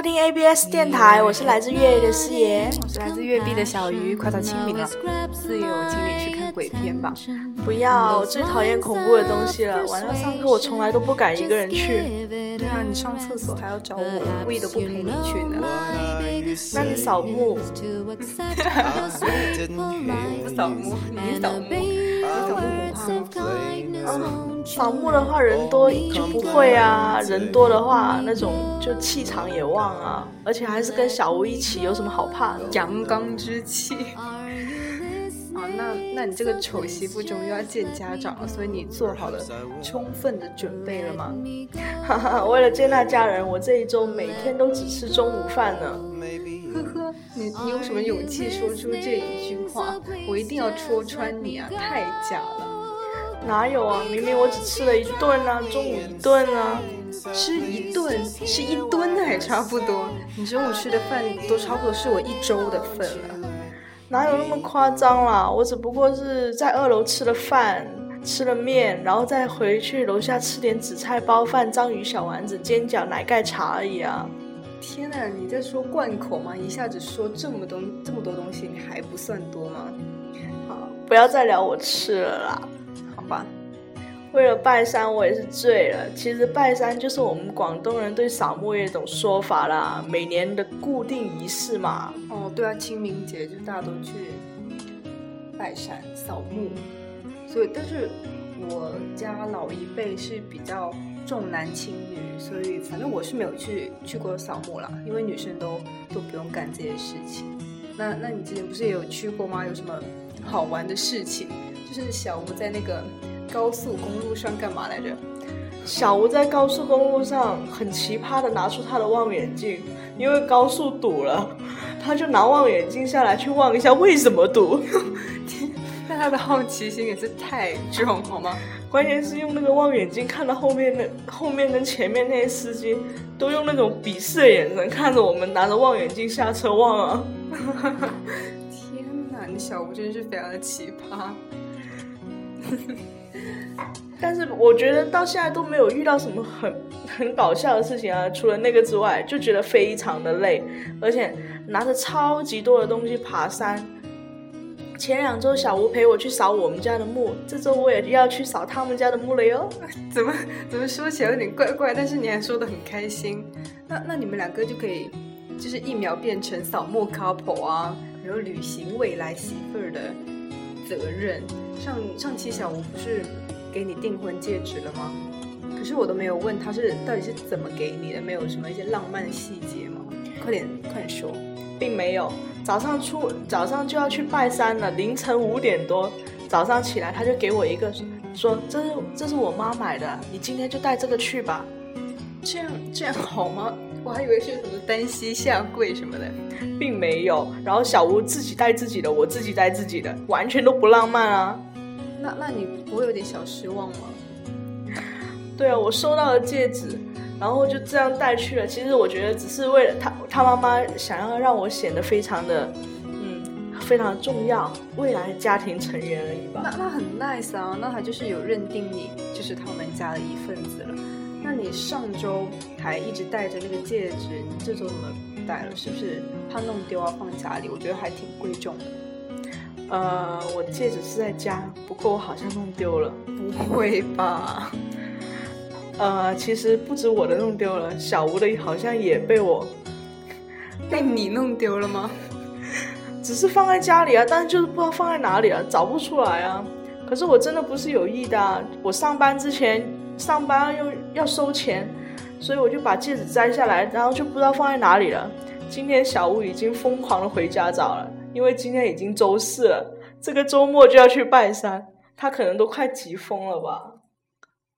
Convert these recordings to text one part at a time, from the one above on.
收听 ABS 电台，我是来自粤 A 的师爷。我是来自粤 B 的小鱼，快到清明了，四爷，我，请你去看鬼片吧。不要，我最讨厌恐怖的东西了。晚上上课我从来都不敢一个人去。对啊，你上厕所还要找我，我故意都不陪你去呢。那你扫墓？不 扫墓，你扫墓，你扫墓不怕吗？扫墓的话人多就不会啊，人多的话那种就气场也旺啊，而且还是跟小吴一起，有什么好怕的？阳刚之气。啊，那那你这个丑媳妇终于要见家长了，所以你做好了充分的准备了吗？哈哈，为了见那家人，我这一周每天都只吃中午饭呢。呵呵，你你有什么勇气说出这一句话？我一定要戳穿你啊！太假了。哪有啊？明明我只吃了一顿啊，中午一顿啊，吃一顿吃一吨还差不多。你中午吃的饭都差不多是我一周的份了。哪有那么夸张啦？我只不过是在二楼吃了饭，吃了面，然后再回去楼下吃点紫菜包饭、章鱼小丸子、煎饺、奶盖茶而已啊！天哪，你在说贯口吗？一下子说这么多这么多东西，你还不算多吗？好，不要再聊我吃了啦。吧，为了拜山，我也是醉了。其实拜山就是我们广东人对扫墓一种说法啦，每年的固定仪式嘛。哦，对啊，清明节就大家都去拜山扫墓。所以，但是我家老一辈是比较重男轻女，所以反正我是没有去去过扫墓啦，因为女生都都不用干这些事情。那那你之前不是也有去过吗？有什么好玩的事情？就是小吴在那个高速公路上干嘛来着？小吴在高速公路上很奇葩的拿出他的望远镜，因为高速堵了，他就拿望远镜下来去望一下为什么堵。但他的好奇心也是太重，好吗？关键是用那个望远镜看到后面那后面跟前面那些司机都用那种鄙视的眼神看着我们拿着望远镜下车望啊！天哪，你小吴真是非常的奇葩。但是我觉得到现在都没有遇到什么很很搞笑的事情啊，除了那个之外，就觉得非常的累，而且拿着超级多的东西爬山。前两周小吴陪我去扫我们家的墓，这周我也要去扫他们家的墓了哟。怎么怎么说起来有点怪怪，但是你还说的很开心。那那你们两个就可以就是一秒变成扫墓 couple 啊，然后旅行未来媳妇儿的责任。上上期小吴不是给你订婚戒指了吗？可是我都没有问他是到底是怎么给你的，没有什么一些浪漫的细节吗？快点快点说，并没有。早上出早上就要去拜山了，凌晨五点多，早上起来他就给我一个说这是这是我妈买的，你今天就带这个去吧。这样这样好吗？我还以为是什么单膝下跪什么的，并没有。然后小吴自己带自己的，我自己带自己的，完全都不浪漫啊。那那你不会有点小失望吗？对啊，我收到了戒指，然后就这样带去了。其实我觉得只是为了他他妈妈想要让我显得非常的嗯非常重要，未来的家庭成员而已吧。那那很 nice 啊，那他就是有认定你就是他们家的一份子了。那你上周还一直戴着那个戒指，你这周怎么不戴了？是不是怕弄丢啊？放家里？我觉得还挺贵重的。呃，我戒指是在家，不过我好像弄丢了。不会吧？呃，其实不止我的弄丢了，小吴的好像也被我 被你弄丢了吗？只是放在家里啊，但是就是不知道放在哪里了，找不出来啊。可是我真的不是有意的啊，我上班之前上班又要收钱，所以我就把戒指摘下来，然后就不知道放在哪里了。今天小吴已经疯狂的回家找了。因为今天已经周四了，这个周末就要去拜山，他可能都快急疯了吧。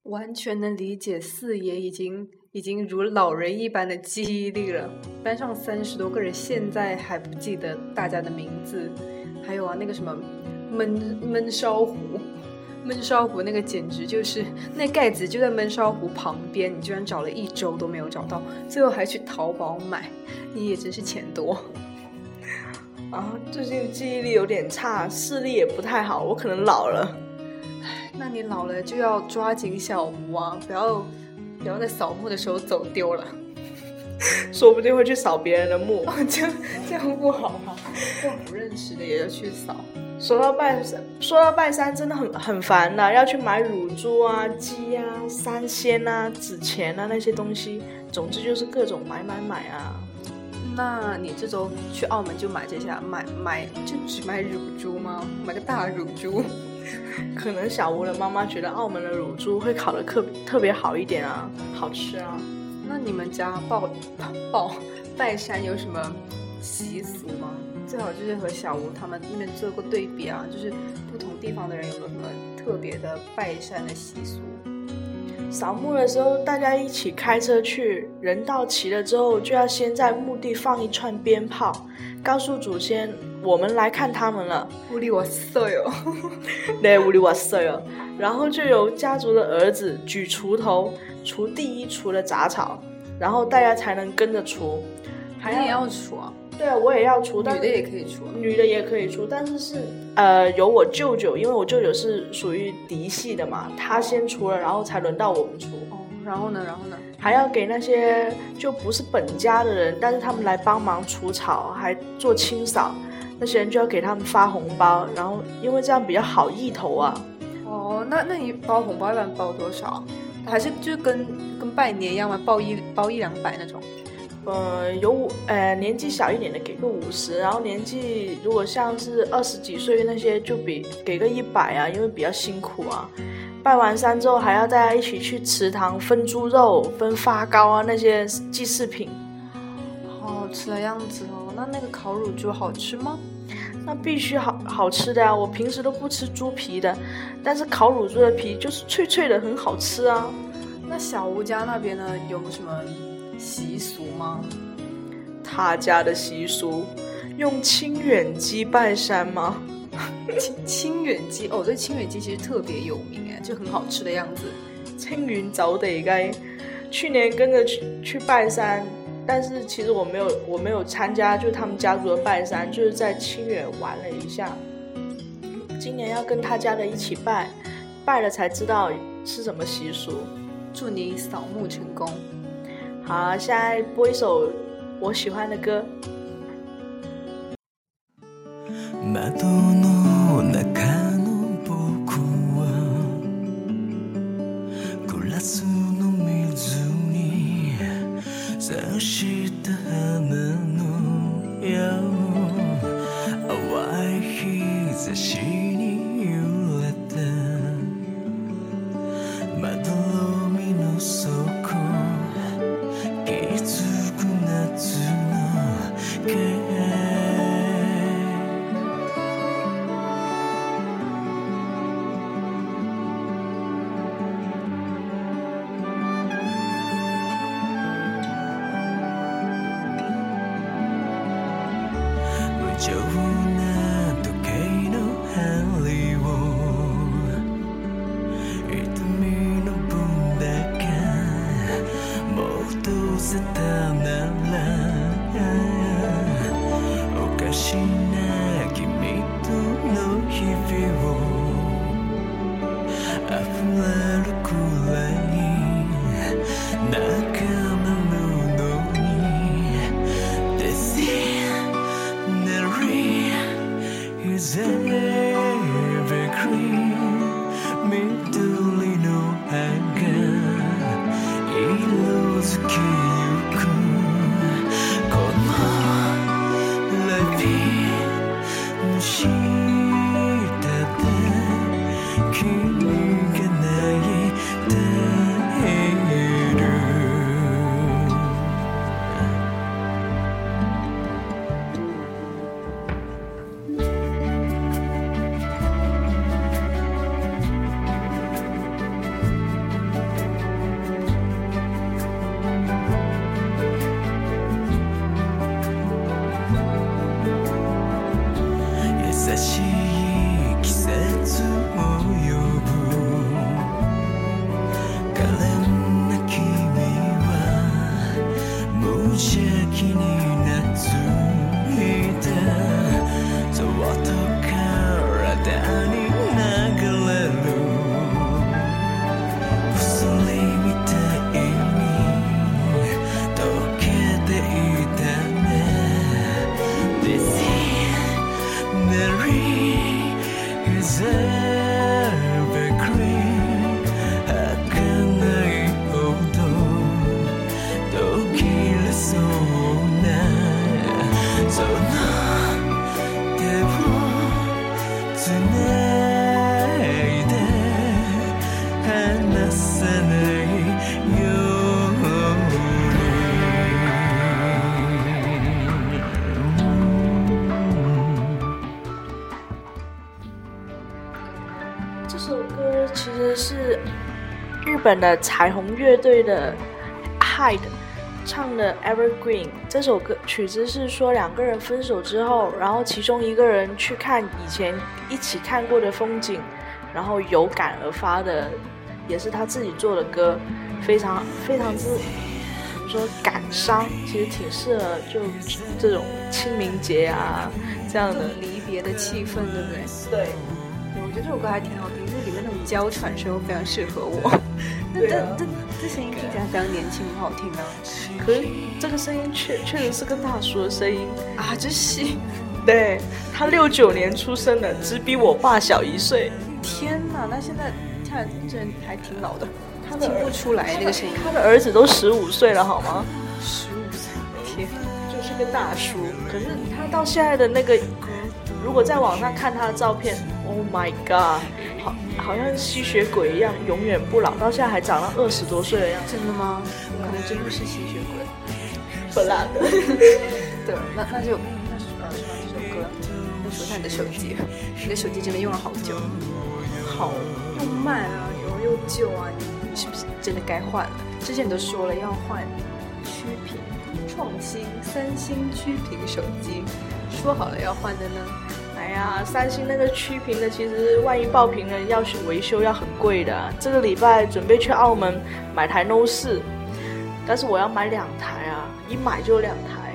完全能理解四爷已经已经如老人一般的记忆力了。班上三十多个人，现在还不记得大家的名字。还有啊，那个什么焖焖烧壶，焖烧壶那个简直就是 那盖子就在焖烧壶旁边，你居然找了一周都没有找到，最后还去淘宝买，你也真是钱多。啊，最近记忆力有点差，视力也不太好，我可能老了。那你老了就要抓紧小吴啊，不要不要在扫墓的时候走丢了，说不定会去扫别人的墓。这样这样不好吧？让不认识的也要去扫。说到拜山，说到拜山真的很很烦的，要去买乳猪啊、鸡啊、三鲜啊、纸钱啊那些东西，总之就是各种买买买啊。那你这周去澳门就买这些，买买就只买乳猪吗？买个大乳猪？可能小吴的妈妈觉得澳门的乳猪会烤的特特别好一点啊，好吃啊。那你们家报报拜山有什么习俗吗？最好就是和小吴他们那边做个对比啊，就是不同地方的人有没有什么特别的拜山的习俗？扫墓的时候，大家一起开车去，人到齐了之后，就要先在墓地放一串鞭炮，告诉祖先我们来看他们了。屋里哇塞哟，对，屋里哇塞哟。然后就由家族的儿子举锄头锄第一锄的杂草，然后大家才能跟着锄。还要锄？对啊，我也要锄，女的也可以出，女的也可以出，但是是呃，有我舅舅，因为我舅舅是属于嫡系的嘛，他先出了，然后才轮到我们出。哦，然后呢，然后呢，还要给那些就不是本家的人，但是他们来帮忙除草，还做清扫，那些人就要给他们发红包，然后因为这样比较好意头啊。哦，那那你包红包一般包多少？还是就跟跟拜年一样吗？包一包一两百那种？呃，有五呃年纪小一点的给个五十，然后年纪如果像是二十几岁那些就比给个一百啊，因为比较辛苦啊。拜完山之后还要大家一起去祠堂分猪肉、分发糕啊那些祭祀品，好好吃的样子哦。那那个烤乳猪好吃吗？那必须好好吃的呀！我平时都不吃猪皮的，但是烤乳猪的皮就是脆脆的，很好吃啊。那小吴家那边呢，有什么？习俗吗？他家的习俗用清远鸡拜山吗？清清远鸡哦，这清远鸡其实特别有名哎，就很好吃的样子。青云早得该，去年跟着去去拜山，但是其实我没有我没有参加，就是他们家族的拜山，就是在清远玩了一下。今年要跟他家的一起拜，拜了才知道是什么习俗。祝你扫墓成功。好，现在播一首我喜欢的歌。本的彩虹乐队的 Hide 唱的《Evergreen》。这首歌曲子是说两个人分手之后，然后其中一个人去看以前一起看过的风景，然后有感而发的，也是他自己做的歌，非常非常之怎么说感伤，其实挺适合就这种清明节啊这样的。离别的气氛，对不对？对。我觉得这首歌还挺好听，娇喘声非常适合我。那这这这声音听起来非常年轻，很好听啊！可是这个声音确确实是个大叔的声音，啊，这是 对他六九年出生的，只比我爸小一岁。天哪！那现在看来这人还挺老的，他的听不出来那个声音。他的儿子都十五岁了，好吗？十五岁，天！就是个大叔。可是他到现在的那个，如果在网上看他的照片，Oh my god，好好像吸血鬼一样，永远不老，到现在还长到二十多岁的样子。真的吗？可能真的是吸血鬼。不辣的，对，那那就那是呃，这首歌，再说一下你的手机。你的手机真的用了好久，好，又慢啊，然后又旧啊，你是不是真的该换了？之前你都说了要换曲屏创新三星曲屏手机，说好了要换的呢。哎呀，三星那个曲屏的，其实万一爆屏了，要去维修要很贵的。这个礼拜准备去澳门买台 Note 四，但是我要买两台啊，一买就两台。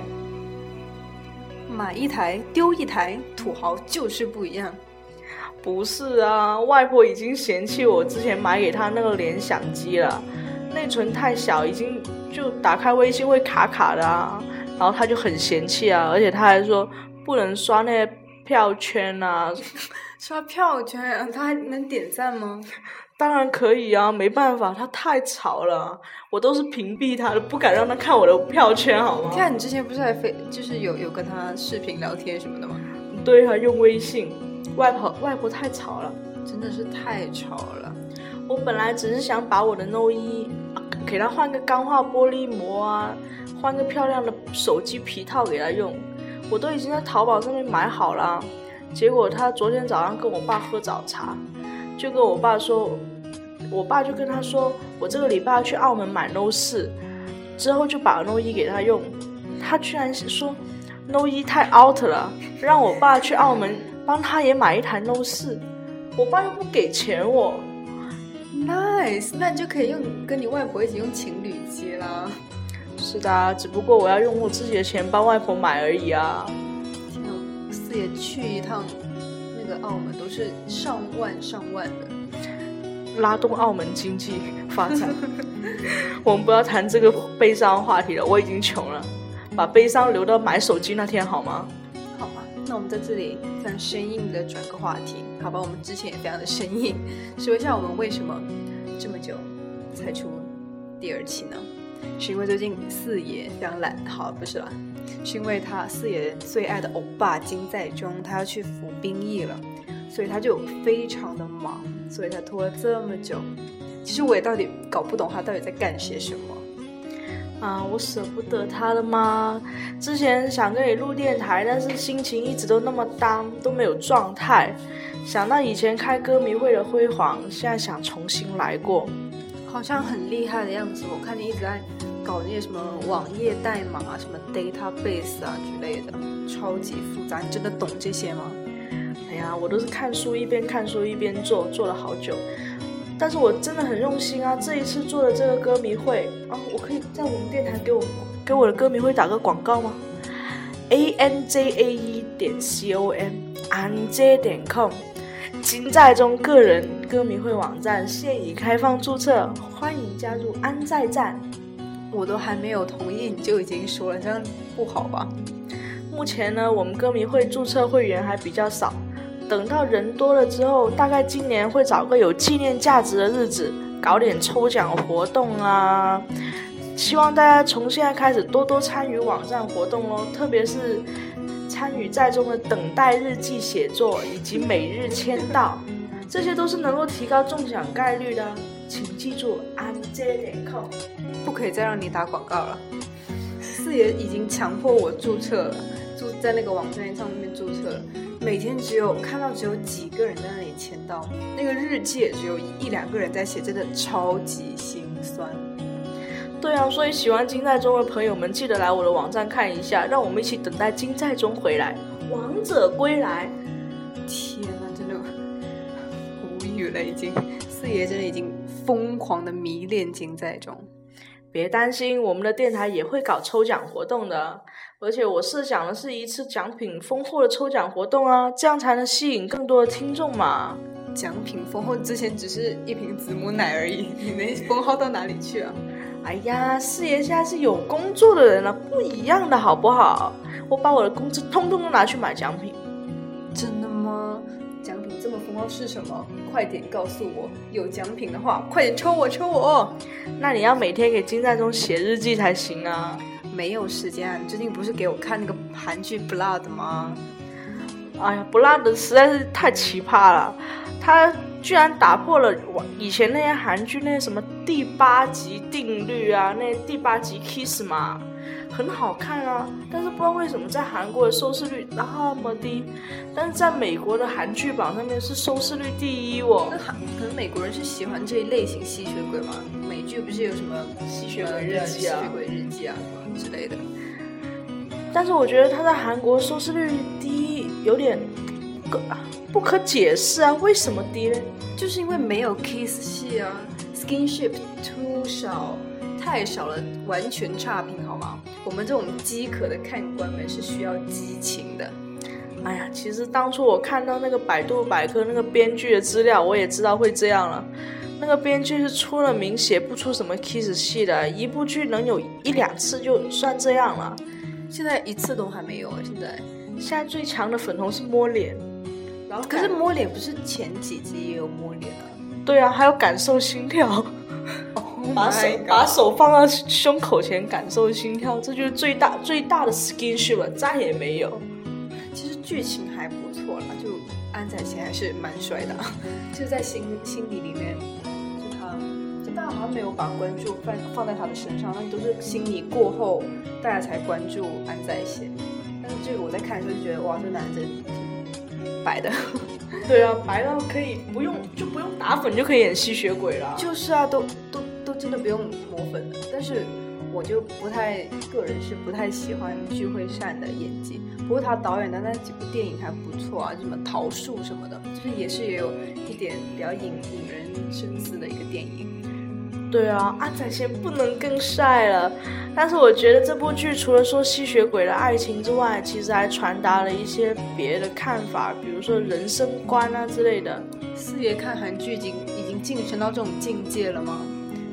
买一台丢一台，土豪就是不一样。不是啊，外婆已经嫌弃我之前买给她那个联想机了，内存太小，已经就打开微信会卡卡的啊。然后她就很嫌弃啊，而且她还说不能刷那些票圈啊。刷票圈，他还能点赞吗？当然可以啊，没办法，他太吵了，我都是屏蔽他的，不敢让他看我的票圈，好吗？看你之前不是还非就是有有跟他视频聊天什么的吗？对啊，用微信。外婆外婆太吵了，真的是太吵了。我本来只是想把我的 No 一给他换个钢化玻璃膜啊，换个漂亮的手机皮套给他用，我都已经在淘宝上面买好了。结果他昨天早上跟我爸喝早茶，就跟我爸说，我爸就跟他说，我这个礼拜要去澳门买 No 四，之后就把 No 一给他用，他居然是说 No 一太 out 了，让我爸去澳门帮他也买一台 No 四，我爸又不给钱我。Nice，那你就可以用跟你外婆一起用情侣机啦。是的啊，只不过我要用我自己的钱帮外婆买而已啊。天啊，四爷去一趟那个澳门都是上万上万的。拉动澳门经济发展。我们不要谈这个悲伤话题了，我已经穷了，把悲伤留到买手机那天好吗？好吧，那我们在这里非常生硬的转个话题，好吧？我们之前也非常的生硬，说一下我们为什么这么久才出第二期呢？是因为最近四爷非常懒，好不是啦，是因为他四爷最爱的欧巴金在中，他要去服兵役了，所以他就非常的忙，所以他拖了这么久。其实我也到底搞不懂他到底在干些什么。啊，我舍不得他了吗？之前想跟你录电台，但是心情一直都那么单都没有状态。想到以前开歌迷会的辉煌，现在想重新来过。好像很厉害的样子，我看你一直在搞那些什么网页代码啊、什么 database 啊之类的，超级复杂。你真的懂这些吗？哎呀，我都是看书一边看书一边做，做了好久。但是我真的很用心啊！这一次做的这个歌迷会啊，我可以在我们电台给我给我的歌迷会打个广告吗？a n j a e 点 c o m an j 点 com，金在中个人歌迷会网站现已开放注册，欢迎加入安在站。我都还没有同意你就已经说了，这样不好吧？目前呢，我们歌迷会注册会员还比较少。等到人多了之后，大概今年会找个有纪念价值的日子，搞点抽奖活动啊！希望大家从现在开始多多参与网站活动哦，特别是参与在中的等待日记写作以及每日签到，这些都是能够提高中奖概率的。请记住安 j 点 com，不可以再让你打广告了。四爷已经强迫我注册了，注在那个网站上面注册了。每天只有看到只有几个人在那里签到，那个日记也只有一两个人在写，真的超级心酸。对啊，所以喜欢金在中的朋友们，记得来我的网站看一下，让我们一起等待金在中回来，王者归来。天呐，真的无语了，已经四爷真的已经疯狂的迷恋金在中。别担心，我们的电台也会搞抽奖活动的。而且我设想的是一次奖品丰厚的抽奖活动啊，这样才能吸引更多的听众嘛。奖品丰厚之前只是一瓶子母奶而已，你能丰厚到哪里去啊？哎呀，四爷现在是有工作的人了，不一样的好不好？我把我的工资通通都拿去买奖品。真的吗？奖品这么丰厚是什么？快点告诉我！有奖品的话，快点抽我抽我！那你要每天给金在中写日记才行啊。没有时间，你最近不是给我看那个韩剧《Blood》吗？哎呀，《Blood》实在是太奇葩了，他居然打破了我以前那些韩剧那些什么第八集定律啊，那第八集 kiss 嘛，很好看啊。但是不知道为什么在韩国的收视率那么低，但是在美国的韩剧榜上面是收视率第一哦。那韩可能美国人是喜欢这一类型吸血鬼嘛？美剧不是有什么吸血鬼日记啊、吸血鬼日记啊什么之类的。但是我觉得他在韩国收视率低，有点不不可解释啊，为什么低呢？就是因为没有 kiss 戏啊，skinship too 少，太少了，完全差评好吗？我们这种饥渴的看官们是需要激情的。哎呀，其实当初我看到那个百度百科那个编剧的资料，我也知道会这样了。那个编剧是出了名写不出什么 kiss 戏的，一部剧能有一两次就算这样了。现在一次都还没有啊！现在现在最强的粉红是摸脸，然后可是摸脸不是前几集也有摸脸啊？对啊，还有感受心跳，把手把手放到胸口前感受心跳，这就是最大最大的 skinship 了，再也没有。其实剧情还不错啦，就安宰贤还是蛮帅的，就是在心心底里面，就他，就大家好像没有把关注放放在他的身上，那都是心理过后大家才关注安宰贤。但是这个我在看的时候就觉得，哇，这男的挺白的。对啊，白到可以不用就不用打粉就可以演吸血鬼了。就是啊，都都都真的不用抹粉的。但是我就不太个人是不太喜欢具惠善的演技。不过他导演的那几部电影还不错啊，什么桃树什么的，就是也是也有一点比较引引人深思的一个电影。对啊，安宰贤不能更帅了。但是我觉得这部剧除了说吸血鬼的爱情之外，其实还传达了一些别的看法，比如说人生观啊之类的。四爷看韩剧已经已经晋升到这种境界了吗？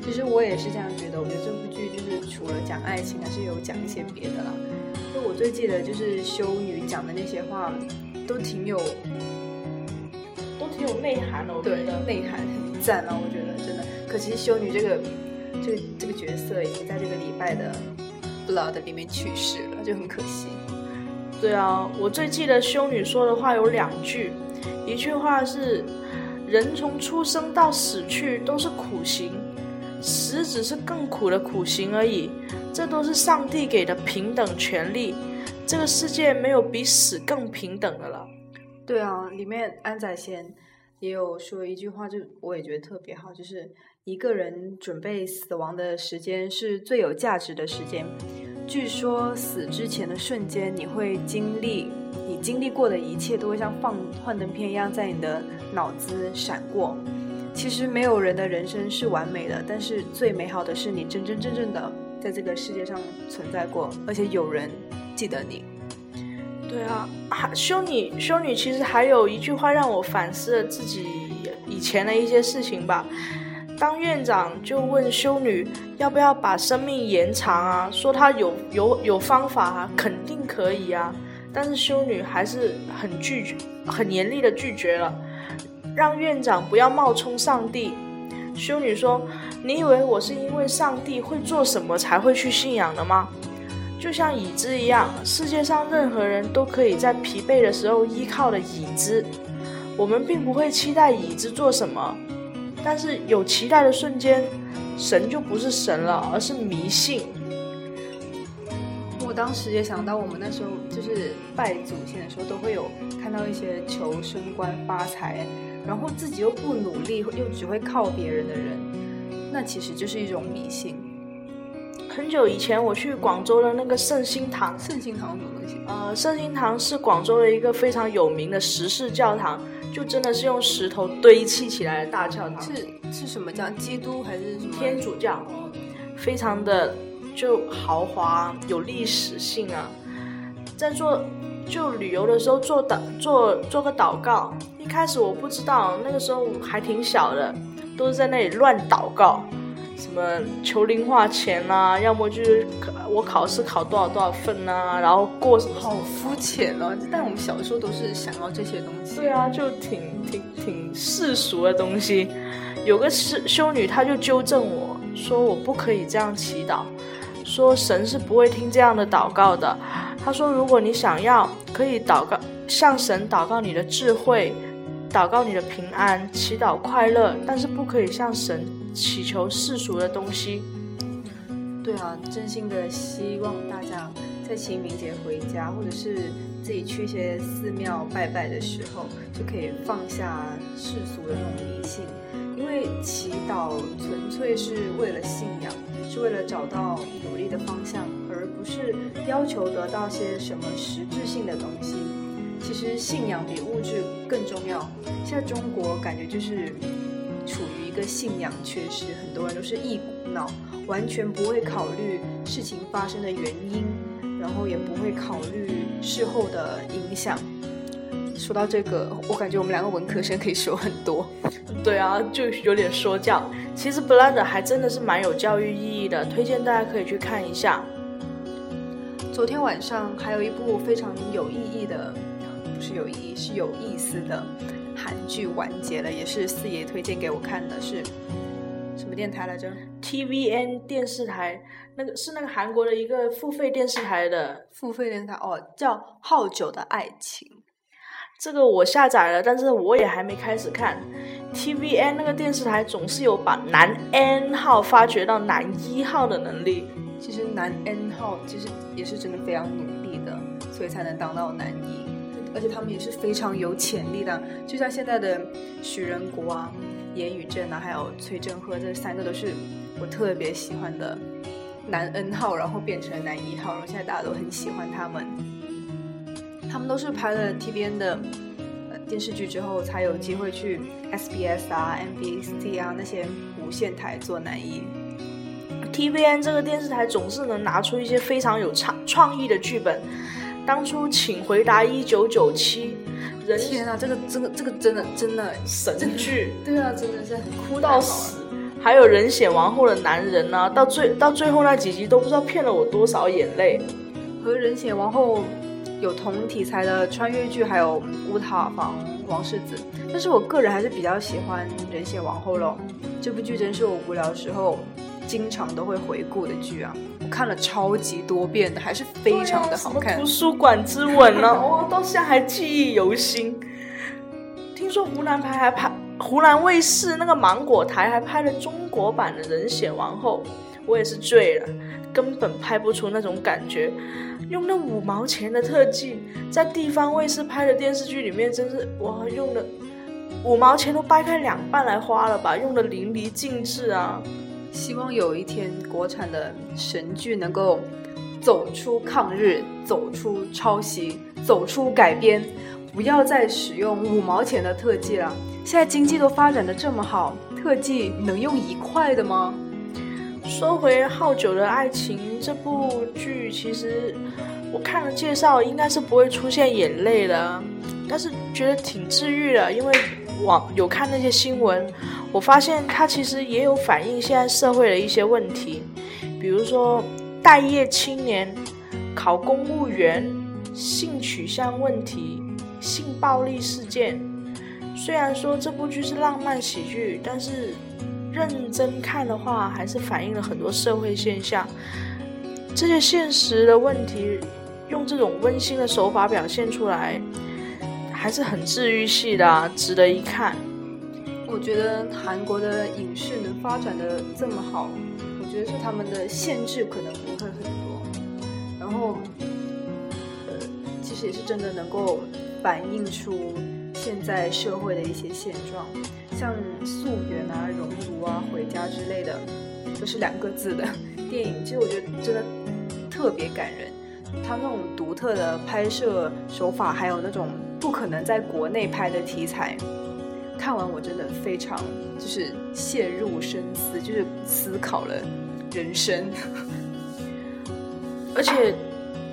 其实我也是这样觉得。我觉得这部剧就是除了讲爱情，还是有讲一些别的啦。就我最记得就是修女讲的那些话，都挺有，都挺有内涵的。我觉对得内涵很赞啊！我觉得真的。可惜修女这个这个这个角色已经在这个礼拜的 Blood 里面去世了，就很可惜。对啊，我最记得修女说的话有两句，一句话是“人从出生到死去都是苦行，死只是更苦的苦行而已，这都是上帝给的平等权利，这个世界没有比死更平等的了。”对啊，里面安宰贤也有说一句话，就我也觉得特别好，就是一个人准备死亡的时间是最有价值的时间。据说死之前的瞬间，你会经历你经历过的一切，都会像放幻灯片一样在你的脑子闪过。其实没有人的人生是完美的，但是最美好的是你真真正正的在这个世界上存在过，而且有人记得你。对啊，还修女修女其实还有一句话让我反思了自己以前的一些事情吧。当院长就问修女要不要把生命延长啊，说她有有有方法啊，肯定可以啊。但是修女还是很拒绝，很严厉的拒绝了，让院长不要冒充上帝。修女说：“你以为我是因为上帝会做什么才会去信仰的吗？就像椅子一样，世界上任何人都可以在疲惫的时候依靠的椅子。我们并不会期待椅子做什么，但是有期待的瞬间，神就不是神了，而是迷信。我当时也想到，我们那时候就是拜祖先的时候，都会有看到一些求升官发财，然后自己又不努力，又只会靠别人的人，那其实就是一种迷信。很久以前，我去广州的那个圣心堂，圣心堂什么东西？呃，圣心堂是广州的一个非常有名的石室教堂，就真的是用石头堆砌起来的大教堂，是是什么教？基督还是什么？天主教，非常的就豪华，有历史性啊。在做就旅游的时候做祷做做个祷告，一开始我不知道，那个时候还挺小的，都是在那里乱祷告。什么求零花钱呐、要么就是我考试考多少多少分呐、然后过什么好肤浅哦！但我们小时候都是想要这些东西。对啊，就挺挺挺世俗的东西。有个修修女，她就纠正我说我不可以这样祈祷，说神是不会听这样的祷告的。她说，如果你想要，可以祷告向神祷告你的智慧，祷告你的平安，祈祷快乐，但是不可以向神祈求世俗的东西。对啊，真心的希望大家在清明节回家，或者是自己去一些寺庙拜拜的时候，就可以放下世俗的那种迷信，因为祈祷纯粹是为了信仰，是为了找到努力的方向，而不是要求得到些什么实质性的东西。其实信仰比物质更重要。现在中国感觉就是处于个信仰缺失，很多人都是一股脑，完全不会考虑事情发生的原因，然后也不会考虑事后的影响。说到这个，我感觉我们两个文科生可以说很多。对啊，就有点说教。其实《Blood》还真的是蛮有教育意义的，推荐大家可以去看一下。昨天晚上还有一部非常有意义的，不是有意义，是有意思的韩剧完结了，也是四爷推荐给我看的，是什么电台来着？TVN 电视台那个是那个韩国的一个付费电视台的，付费电台哦，叫《好久的爱情》。这个我下载了，但是我也还没开始看。TVN 那个电视台总是有把男 N 号发掘到男一号的能力。其实男 N 号其实也是真的非常努力的，所以才能当到男一，而且他们也是非常有潜力的。就像现在的许仁国啊、严宇正啊，还有崔振赫，这三个都是我特别喜欢的男 N 号，然后变成男一号，然后现在大家都很喜欢他们。他们都是拍了 TBN 的电视剧之后，才有机会去 SBS 啊、MBC 啊那些无线台做男一。TVN 这个电视台总是能拿出一些非常有创创意的剧本。当初《请回答一九九七》，人天啊，这个这个这个真的真的神剧，对啊，真的是很哭到死。还有人血王后的男人呢、到最到最后那几集都不知道骗了我多少眼泪。和人血王后有同题材的穿越剧，还有乌塔房王世子，但是我个人还是比较喜欢人血王后咯。这部剧真是我无聊的时候经常都会回顾的剧啊，我看了超级多遍的，还是非常的好看图。书馆之吻呢、我到现在还记忆犹新。听说湖南台还拍，湖南卫视那个芒果台还拍了中国版的《人血王后》，我也是醉了，根本拍不出那种感觉。用那五毛钱的特技，在地方卫视拍的电视剧里面，真是哇，用的五毛钱都掰开两半来花了吧，用的淋漓尽致啊！希望有一天国产的神剧能够走出抗日，走出抄袭，走出改编，不要再使用五毛钱的特技了。现在经济都发展的这么好，特技能用一块的吗？说回《好久的爱情》这部剧，其实我看了介绍，应该是不会出现眼泪的，但是觉得挺治愈的，因为网有看那些新闻，我发现它其实也有反映现在社会的一些问题，比如说待业青年、考公务员、性取向问题、性暴力事件。虽然说这部剧是浪漫喜剧，但是。认真看的话，还是反映了很多社会现象。这些现实的问题，用这种温馨的手法表现出来，还是很治愈系的，值得一看。我觉得韩国的影视能发展的这么好，我觉得是他们的限制可能不会很多，然后，呃，其实也是真的能够反映出现在社会的一些现状。像《素媛》啊、《熔炉》啊、《回家》之类的，都是两个字的电影。其实我觉得真的特别感人，他那种独特的拍摄手法，还有那种不可能在国内拍的题材，看完我真的非常就是陷入深思，就是思考了人生。而且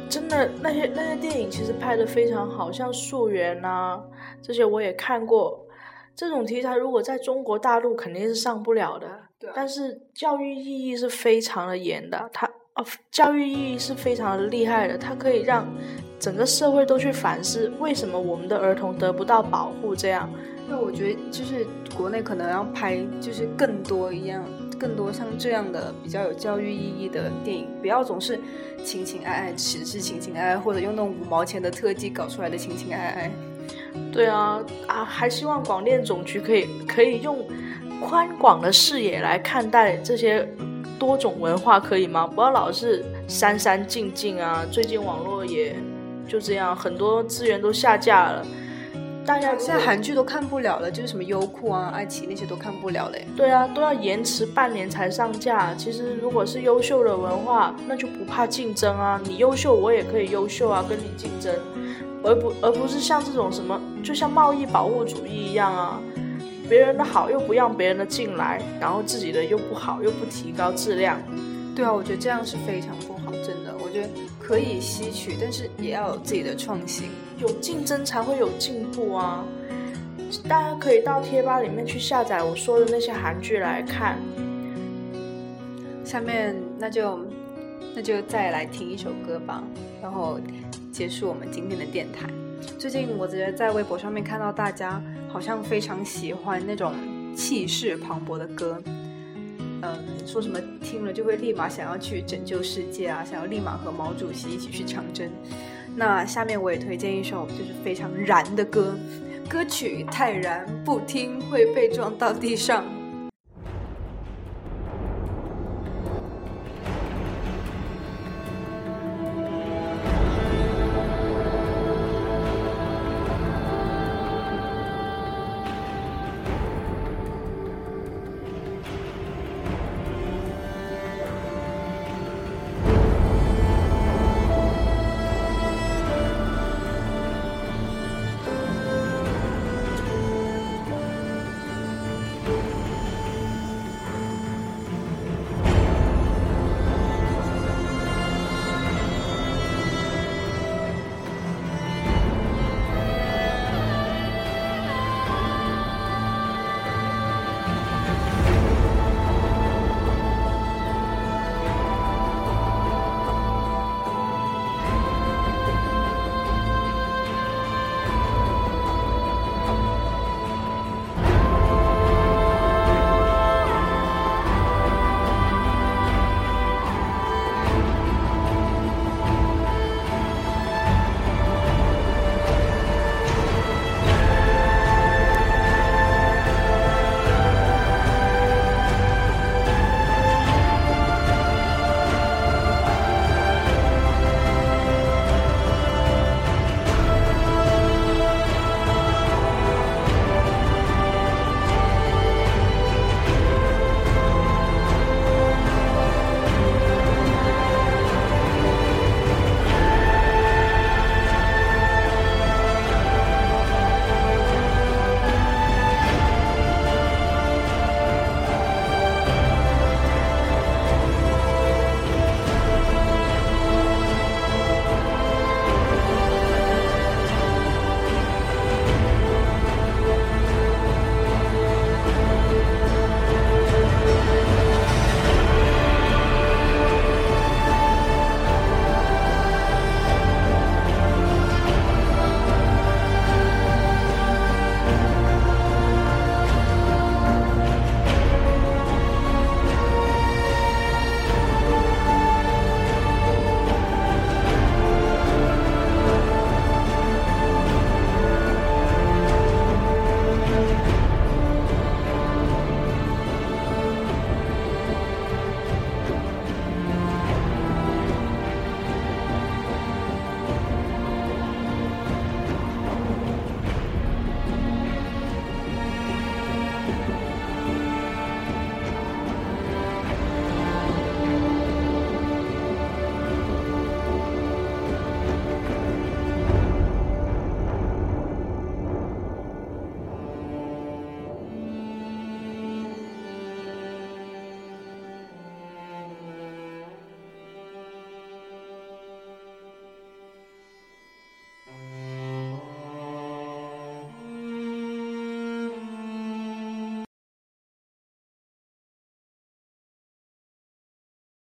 真的那些那些电影其实拍的非常好，像《溯源》啊这些我也看过。这种题材如果在中国大陆肯定是上不了的，但是教育意义是非常的严的，它哦，教育意义是非常的厉害的，它可以让整个社会都去反思为什么我们的儿童得不到保护。这样，那我觉得就是国内可能要拍就是更多一样，更多像这样的比较有教育意义的电影，不要总是情情爱爱，只是情情爱爱，或者用那种五毛钱的特技搞出来的情情爱爱。对啊，啊，还希望广电总局可以可以用宽广的视野来看待这些多种文化，可以吗？不要老是删删净净啊！最近网络也就这样，很多资源都下架了，大家现在韩剧都看不了了，就是什么优酷啊、爱奇艺那些都看不了嘞。对啊，都要延迟半年才上架。其实如果是优秀的文化，那就不怕竞争啊！你优秀，我也可以优秀啊，跟你竞争。而不而不是像这种什么，就像贸易保护主义一样啊，别人的好又不让别人的进来，然后自己的又不好，又不提高质量。对啊，我觉得这样是非常不好，真的。觉得可以吸取，但是也要有自己的创新，有竞争才会有进步啊。大家可以到贴吧里面去下载我说的那些韩剧来看。下面那就那就再来听一首歌吧，然后。结束我们今天的电台。最近我觉得在微博上面看到大家好像非常喜欢那种气势磅礴的歌，嗯，说什么听了就会立马想要去拯救世界啊，想要立马和毛主席一起去长征。那下面我也推荐一首就是非常燃的歌，歌曲太燃，不听会被撞到地上。